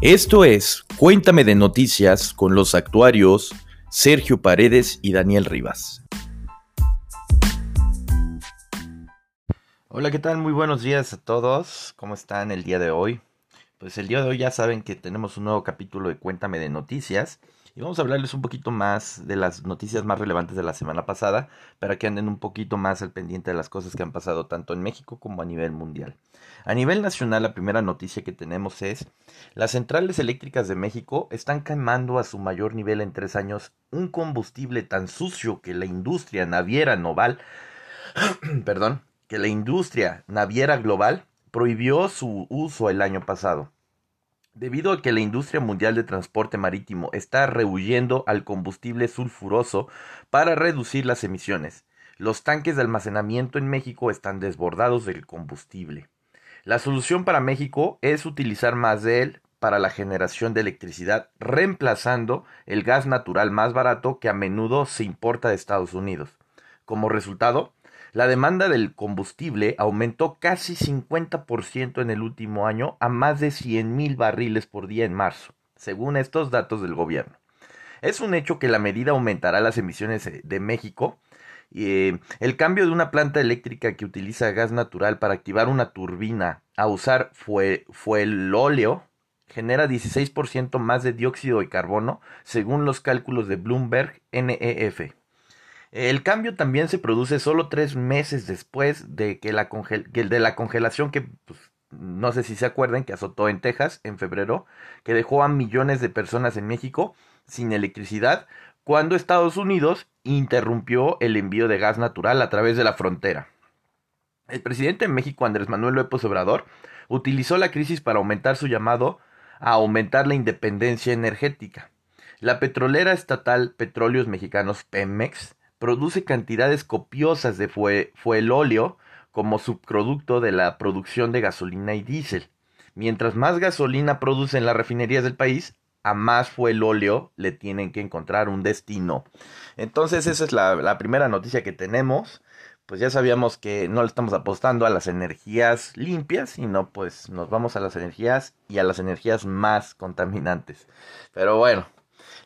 Esto es Cuéntame de Noticias con los actuarios Sergio Paredes y Daniel Rivas. Hola, ¿qué tal? Muy buenos días a todos. ¿Cómo están el día de hoy? Pues el día de hoy ya saben que tenemos un nuevo capítulo de Cuéntame de Noticias y vamos a hablarles un poquito más de las noticias más relevantes de la semana pasada para que anden un poquito más al pendiente de las cosas que han pasado tanto en México como a nivel mundial. A nivel nacional, la primera noticia que tenemos es las centrales eléctricas de México están quemando a su mayor nivel en tres años un combustible tan sucio que la industria naviera noval, perdón, que la industria naviera global prohibió su uso el año pasado. Debido a que la industria mundial de transporte marítimo está rehuyendo al combustible sulfuroso para reducir las emisiones, los tanques de almacenamiento en México están desbordados del combustible. La solución para México es utilizar más de él para la generación de electricidad, reemplazando el gas natural más barato que a menudo se importa de Estados Unidos. Como resultado, la demanda del combustible aumentó casi 50% en el último año a más de 100.000 barriles por día en marzo, según estos datos del gobierno. Es un hecho que la medida aumentará las emisiones de México. Eh, el cambio de una planta eléctrica que utiliza gas natural para activar una turbina a usar fue el óleo genera 16% más de dióxido de carbono, según los cálculos de Bloomberg NEF. El cambio también se produce solo tres meses después de que la, de la congelación que pues, no sé si se acuerdan que azotó en Texas en febrero, que dejó a millones de personas en México sin electricidad, cuando Estados Unidos interrumpió el envío de gas natural a través de la frontera. El presidente de México, Andrés Manuel López Obrador, utilizó la crisis para aumentar su llamado a aumentar la independencia energética. La petrolera estatal Petróleos Mexicanos Pemex produce cantidades copiosas de fuelóleo como subproducto de la producción de gasolina y diésel. Mientras más gasolina producen las refinerías del país, a más fuelóleo le tienen que encontrar un destino. Entonces esa es la, la primera noticia que tenemos pues ya sabíamos que no le estamos apostando a las energías limpias, sino pues nos vamos a las energías y a las energías más contaminantes. Pero bueno,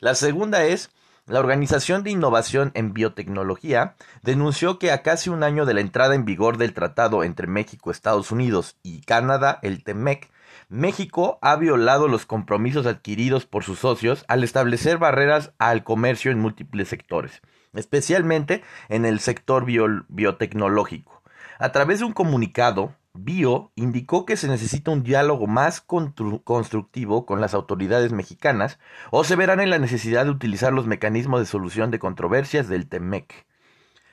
la segunda es la Organización de Innovación en Biotecnología denunció que a casi un año de la entrada en vigor del tratado entre México, Estados Unidos y Canadá, el TEMEC, México ha violado los compromisos adquiridos por sus socios al establecer barreras al comercio en múltiples sectores, especialmente en el sector biotecnológico. A través de un comunicado, Bio indicó que se necesita un diálogo más constructivo con las autoridades mexicanas o se verán en la necesidad de utilizar los mecanismos de solución de controversias del TEMEC.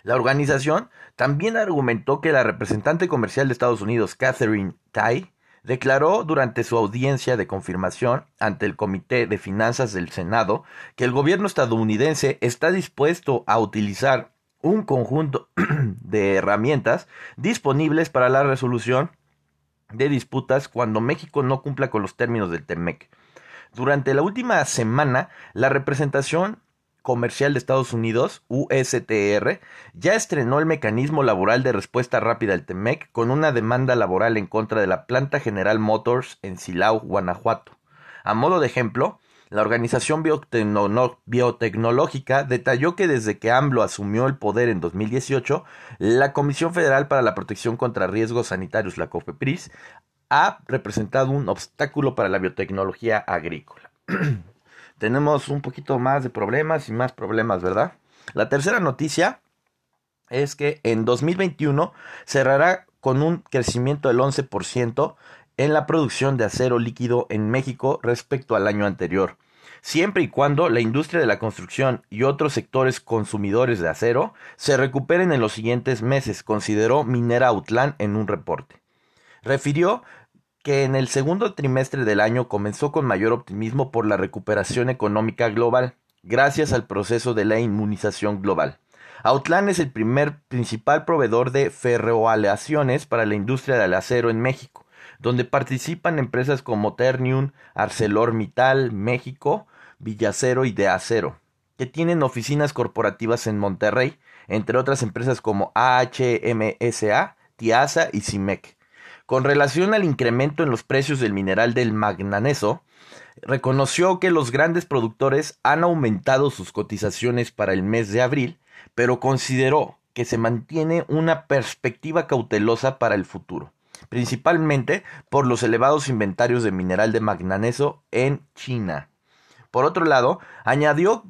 La organización también argumentó que la representante comercial de Estados Unidos, Catherine Tai, declaró durante su audiencia de confirmación ante el Comité de Finanzas del Senado que el gobierno estadounidense está dispuesto a utilizar un conjunto de herramientas disponibles para la resolución de disputas cuando México no cumpla con los términos del TEMEC. Durante la última semana, la representación comercial de Estados Unidos, USTR, ya estrenó el mecanismo laboral de respuesta rápida al TEMEC con una demanda laboral en contra de la planta General Motors en Silao, Guanajuato. A modo de ejemplo, la Organización Biotecnológica detalló que desde que AMLO asumió el poder en 2018, la Comisión Federal para la Protección contra Riesgos Sanitarios, la COFEPRIS, ha representado un obstáculo para la biotecnología agrícola. Tenemos un poquito más de problemas y más problemas, ¿verdad? La tercera noticia es que en 2021 cerrará con un crecimiento del 11% en la producción de acero líquido en México respecto al año anterior, siempre y cuando la industria de la construcción y otros sectores consumidores de acero se recuperen en los siguientes meses, consideró Minera Autlán en un reporte. Refirió que en el segundo trimestre del año comenzó con mayor optimismo por la recuperación económica global, gracias al proceso de la inmunización global. Autlán es el primer principal proveedor de ferroaleaciones para la industria del acero en México donde participan empresas como Ternium, ArcelorMittal, México, Villacero y De Acero, que tienen oficinas corporativas en Monterrey, entre otras empresas como AHMSA, Tiasa y CIMEC. Con relación al incremento en los precios del mineral del magnaneso, reconoció que los grandes productores han aumentado sus cotizaciones para el mes de abril, pero consideró que se mantiene una perspectiva cautelosa para el futuro, principalmente por los elevados inventarios de mineral de magnaneso en China. Por otro lado, añadió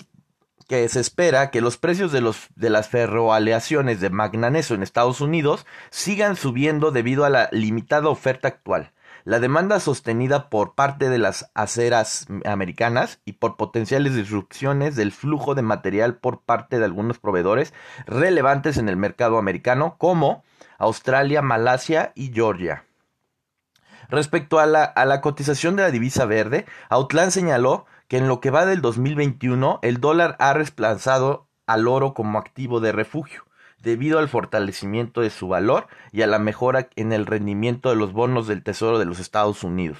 que se espera que los precios de, los, de las ferroaleaciones de magnaneso en Estados Unidos sigan subiendo debido a la limitada oferta actual, la demanda sostenida por parte de las aceras americanas y por potenciales disrupciones del flujo de material por parte de algunos proveedores relevantes en el mercado americano como Australia, Malasia y Georgia. Respecto a la, a la cotización de la divisa verde, Outland señaló que en lo que va del 2021 el dólar ha desplazado al oro como activo de refugio, debido al fortalecimiento de su valor y a la mejora en el rendimiento de los bonos del Tesoro de los Estados Unidos.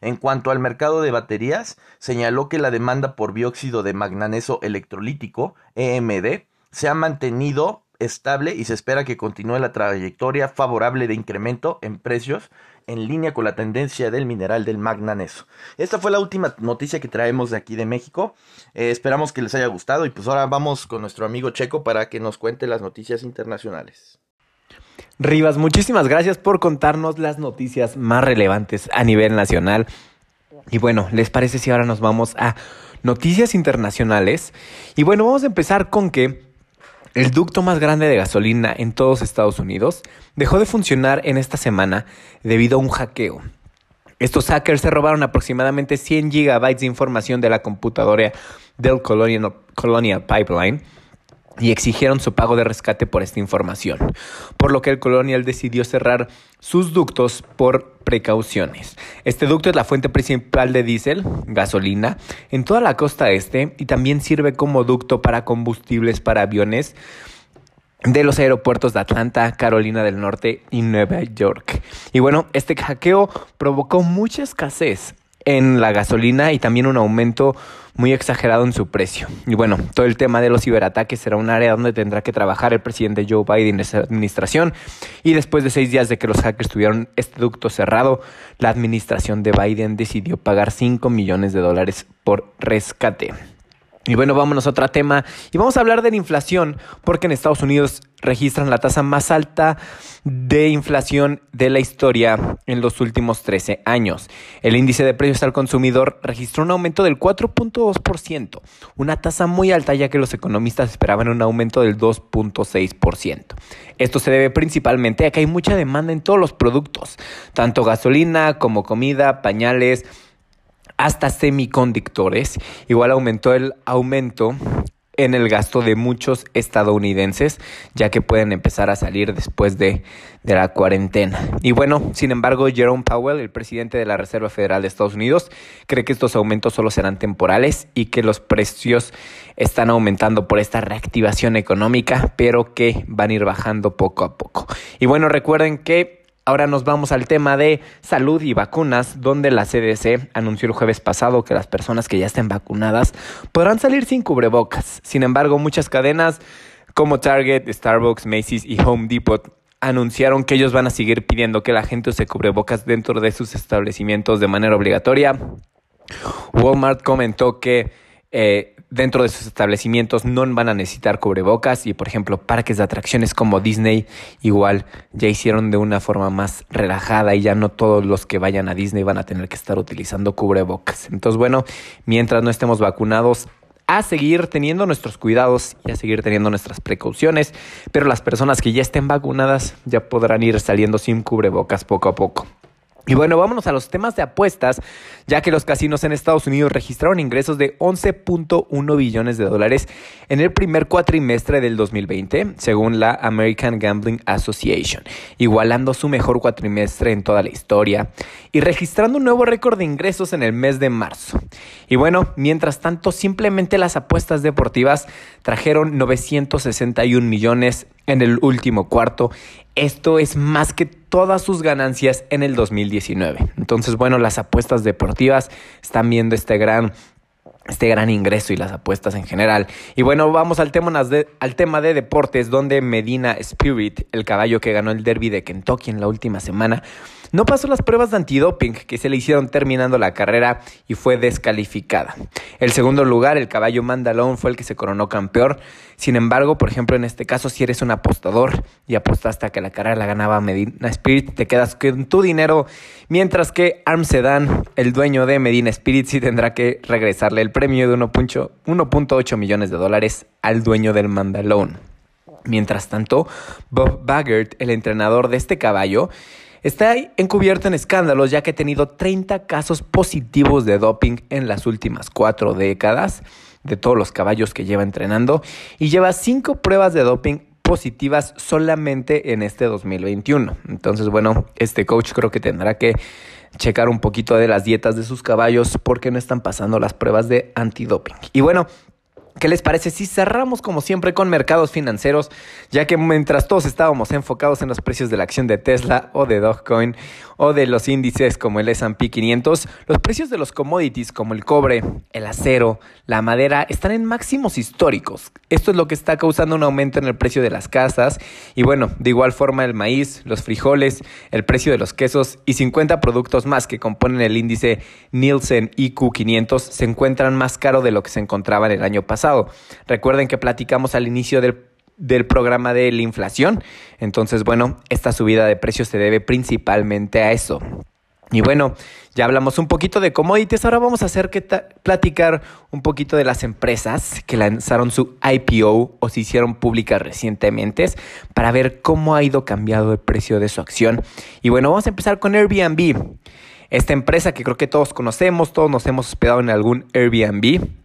En cuanto al mercado de baterías, señaló que la demanda por dióxido de magnaneso electrolítico, EMD, se ha mantenido estable y se espera que continúe la trayectoria favorable de incremento en precios en línea con la tendencia del mineral del magnaneso. Esta fue la última noticia que traemos de aquí de México. Eh, esperamos que les haya gustado y pues ahora vamos con nuestro amigo Checo para que nos cuente las noticias internacionales. Rivas, muchísimas gracias por contarnos las noticias más relevantes a nivel nacional. Y bueno, ¿les parece si ahora nos vamos a noticias internacionales? Y bueno, vamos a empezar con que el ducto más grande de gasolina en todos Estados Unidos dejó de funcionar en esta semana debido a un hackeo. Estos hackers se robaron aproximadamente 100 gigabytes de información de la computadora del Colonial, Pipeline y exigieron su pago de rescate por esta información, por lo que el Colonial decidió cerrar sus ductos por precauciones. Este ducto es la fuente principal de diésel, gasolina, en toda la costa este y también sirve como ducto para combustibles para aviones de los aeropuertos de Atlanta, Carolina del Norte y Nueva York. Y bueno, este hackeo provocó mucha escasez en la gasolina y también un aumento muy exagerado en su precio. Y bueno, todo el tema de los ciberataques será un área donde tendrá que trabajar el presidente Joe Biden en esa administración. Y después de seis días de que los hackers tuvieron este ducto cerrado, la administración de Biden decidió pagar 5 millones de dólares por rescate. Y bueno, vámonos a otro tema y vamos a hablar de la inflación, porque en Estados Unidos registran la tasa más alta de inflación de la historia en los últimos 13 años. El índice de precios al consumidor registró un aumento del 4.2%, una tasa muy alta ya que los economistas esperaban un aumento del 2.6%. Esto se debe principalmente a que hay mucha demanda en todos los productos, tanto gasolina como comida, pañales, hasta semiconductores. Igual aumentó el aumento en el gasto de muchos estadounidenses, ya que pueden empezar a salir después de, de, la cuarentena. Y bueno, sin embargo, Jerome Powell, el presidente de la Reserva Federal de Estados Unidos, cree que estos aumentos solo serán temporales y que los precios están aumentando por esta reactivación económica, pero que van a ir bajando poco a poco. Y bueno, recuerden que Ahora nos vamos al tema de salud y vacunas, donde la CDC anunció el jueves pasado que las personas que ya estén vacunadas podrán salir sin cubrebocas. Sin embargo, muchas cadenas como Target, Starbucks, Macy's y Home Depot anunciaron que ellos van a seguir pidiendo que la gente use cubrebocas dentro de sus establecimientos de manera obligatoria. Walmart comentó que eh, dentro de sus establecimientos no van a necesitar cubrebocas y por ejemplo parques de atracciones como Disney igual ya hicieron de una forma más relajada y ya no todos los que vayan a Disney van a tener que estar utilizando cubrebocas. Entonces bueno, mientras no estemos vacunados a seguir teniendo nuestros cuidados y a seguir teniendo nuestras precauciones, pero las personas que ya estén vacunadas ya podrán ir saliendo sin cubrebocas poco a poco. Y bueno, vámonos a los temas de apuestas, ya que los casinos en Estados Unidos registraron ingresos de 11.1 billones de dólares en el primer cuatrimestre del 2020, según la American Gambling Association, igualando su mejor cuatrimestre en toda la historia y registrando un nuevo récord de ingresos en el mes de marzo. Y bueno, mientras tanto, simplemente las apuestas deportivas trajeron 961 millones en el último cuarto. Esto es más que todas sus ganancias en el 2019. Entonces, bueno, las apuestas deportivas están viendo este gran este gran ingreso y las apuestas en general. Y bueno, vamos al tema, al tema de deportes, donde Medina Spirit, el caballo que ganó el derby de Kentucky en la última semana, no pasó las pruebas de antidoping que se le hicieron terminando la carrera y fue descalificada. El segundo lugar, el caballo Mandalone, fue el que se coronó campeón. Sin embargo, por ejemplo, en este caso, si eres un apostador y apostaste a que la carrera la ganaba Medina Spirit, te quedas con tu dinero, mientras que Arm Sedan, el dueño de Medina Spirit, sí tendrá que regresarle el premio de 1.8 millones de dólares al dueño del Mandalone. Mientras tanto, Bob Baggert, el entrenador de este caballo, Está encubierto en escándalos ya que ha tenido 30 casos positivos de doping en las últimas cuatro décadas de todos los caballos que lleva entrenando y lleva cinco pruebas de doping positivas solamente en este 2021. Entonces, bueno, este coach creo que tendrá que checar un poquito de las dietas de sus caballos porque no están pasando las pruebas de antidoping. Y bueno, ¿Qué les parece si cerramos como siempre con mercados financieros? Ya que mientras todos estábamos enfocados en los precios de la acción de Tesla o de Dogecoin o de los índices como el S&P 500, los precios de los commodities como el cobre, el acero, la madera están en máximos históricos. Esto es lo que está causando un aumento en el precio de las casas y bueno, de igual forma el maíz, los frijoles, el precio de los quesos y 50 productos más que componen el índice Nielsen IQ 500 se encuentran más caro de lo que se encontraban el año pasado Recuerden que platicamos al inicio del, programa de la inflación. Entonces, bueno, esta subida de precios se debe principalmente a eso. Y bueno, ya hablamos un poquito de commodities, ahora vamos a hacer que platicar un poquito de las empresas que lanzaron su IPO o se hicieron públicas recientemente para ver cómo ha ido cambiando el precio de su acción. Y bueno, vamos a empezar con Airbnb. Esta empresa que creo que todos conocemos, todos nos hemos hospedado en algún Airbnb.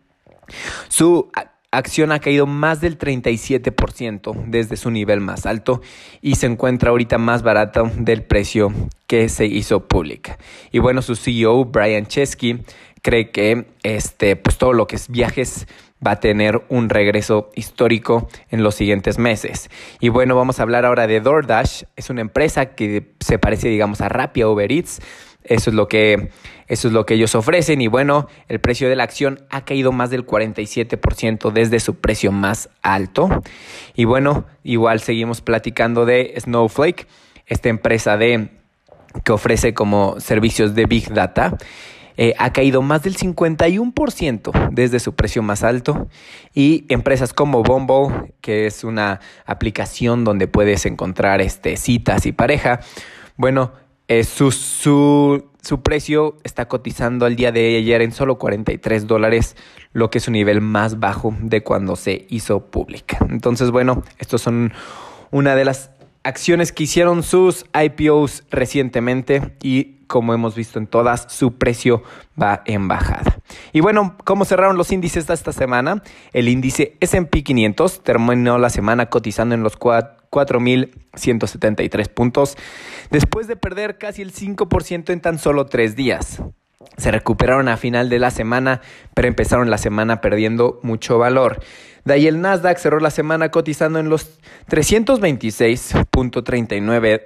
Su acción ha caído más del 37% desde su nivel más alto y se encuentra ahorita más barato del precio que se hizo pública. Y bueno, su CEO Brian Chesky cree que este pues todo lo que es viajes va a tener un regreso histórico en los siguientes meses. Y bueno, vamos a hablar ahora de DoorDash. Es una empresa que se parece, digamos, a Rappi Uber Eats. Eso es lo que eso es lo que ellos ofrecen y bueno, el precio de la acción ha caído más del 47% desde su precio más alto. Y bueno, igual seguimos platicando de Snowflake, esta empresa de que ofrece como servicios de Big Data. Eh, ha caído más del 51% desde su precio más alto y empresas como Bumble, que es una aplicación donde puedes encontrar este, citas y pareja, bueno, eh, su, su, precio está cotizando al día de ayer en solo 43 dólares, lo que es un nivel más bajo de cuando se hizo pública. Entonces, bueno, estos son una de las acciones que hicieron sus IPOs recientemente y como hemos visto en todas, su precio va en bajada. Y bueno, ¿cómo cerraron los índices de esta semana? El índice SP 500 terminó la semana cotizando en los 4.173 puntos, después de perder casi el 5% en tan solo tres días. Se recuperaron a final de la semana, pero empezaron la semana perdiendo mucho valor. De ahí el Nasdaq cerró la semana cotizando en los 326.39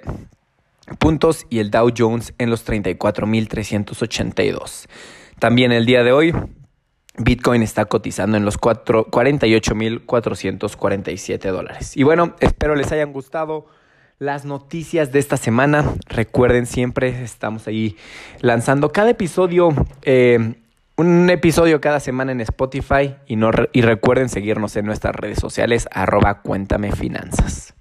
puntos y el Dow Jones en los 34.382. También el día de hoy, Bitcoin está cotizando en los 48.447 dólares. Y bueno, espero les hayan gustado las noticias de esta semana. Recuerden siempre, estamos ahí lanzando cada episodio, eh, un episodio cada semana en Spotify y, no, y recuerden seguirnos en nuestras redes sociales arroba cuéntame finanzas.